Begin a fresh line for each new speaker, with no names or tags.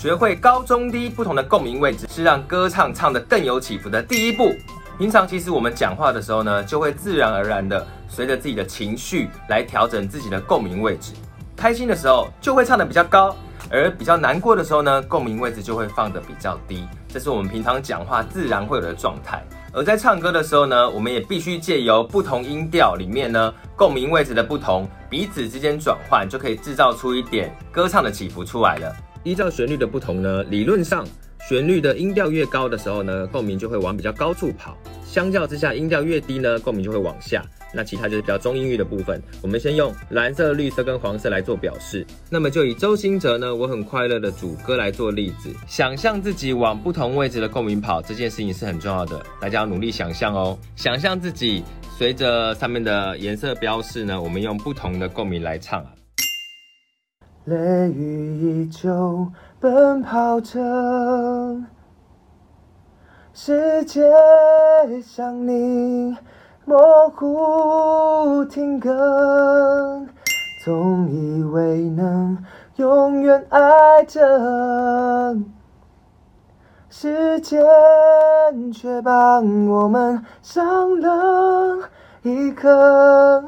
学会高中低不同的共鸣位置，是让歌唱唱得更有起伏的第一步。平常其实我们讲话的时候呢，就会自然而然的随着自己的情绪来调整自己的共鸣位置。开心的时候就会唱得比较高，而比较难过的时候呢，共鸣位置就会放得比较低。这是我们平常讲话自然会有的状态。而在唱歌的时候呢，我们也必须借由不同音调里面呢，共鸣位置的不同，彼此之间转换，就可以制造出一点歌唱的起伏出来了。依照旋律的不同呢，理论上。旋律的音调越高的时候呢，共鸣就会往比较高处跑；相较之下，音调越低呢，共鸣就会往下。那其他就是比较中音域的部分。我们先用蓝色、绿色跟黄色来做表示。那么就以周兴哲呢，我很快乐的主歌来做例子。想象自己往不同位置的共鸣跑，这件事情是很重要的，大家要努力想象哦。想象自己随着上面的颜色标示呢，我们用不同的共鸣来唱啊。
雷雨依旧奔跑着，世界像你模糊停格，总以为能永远爱着，时间却帮我们上了一课。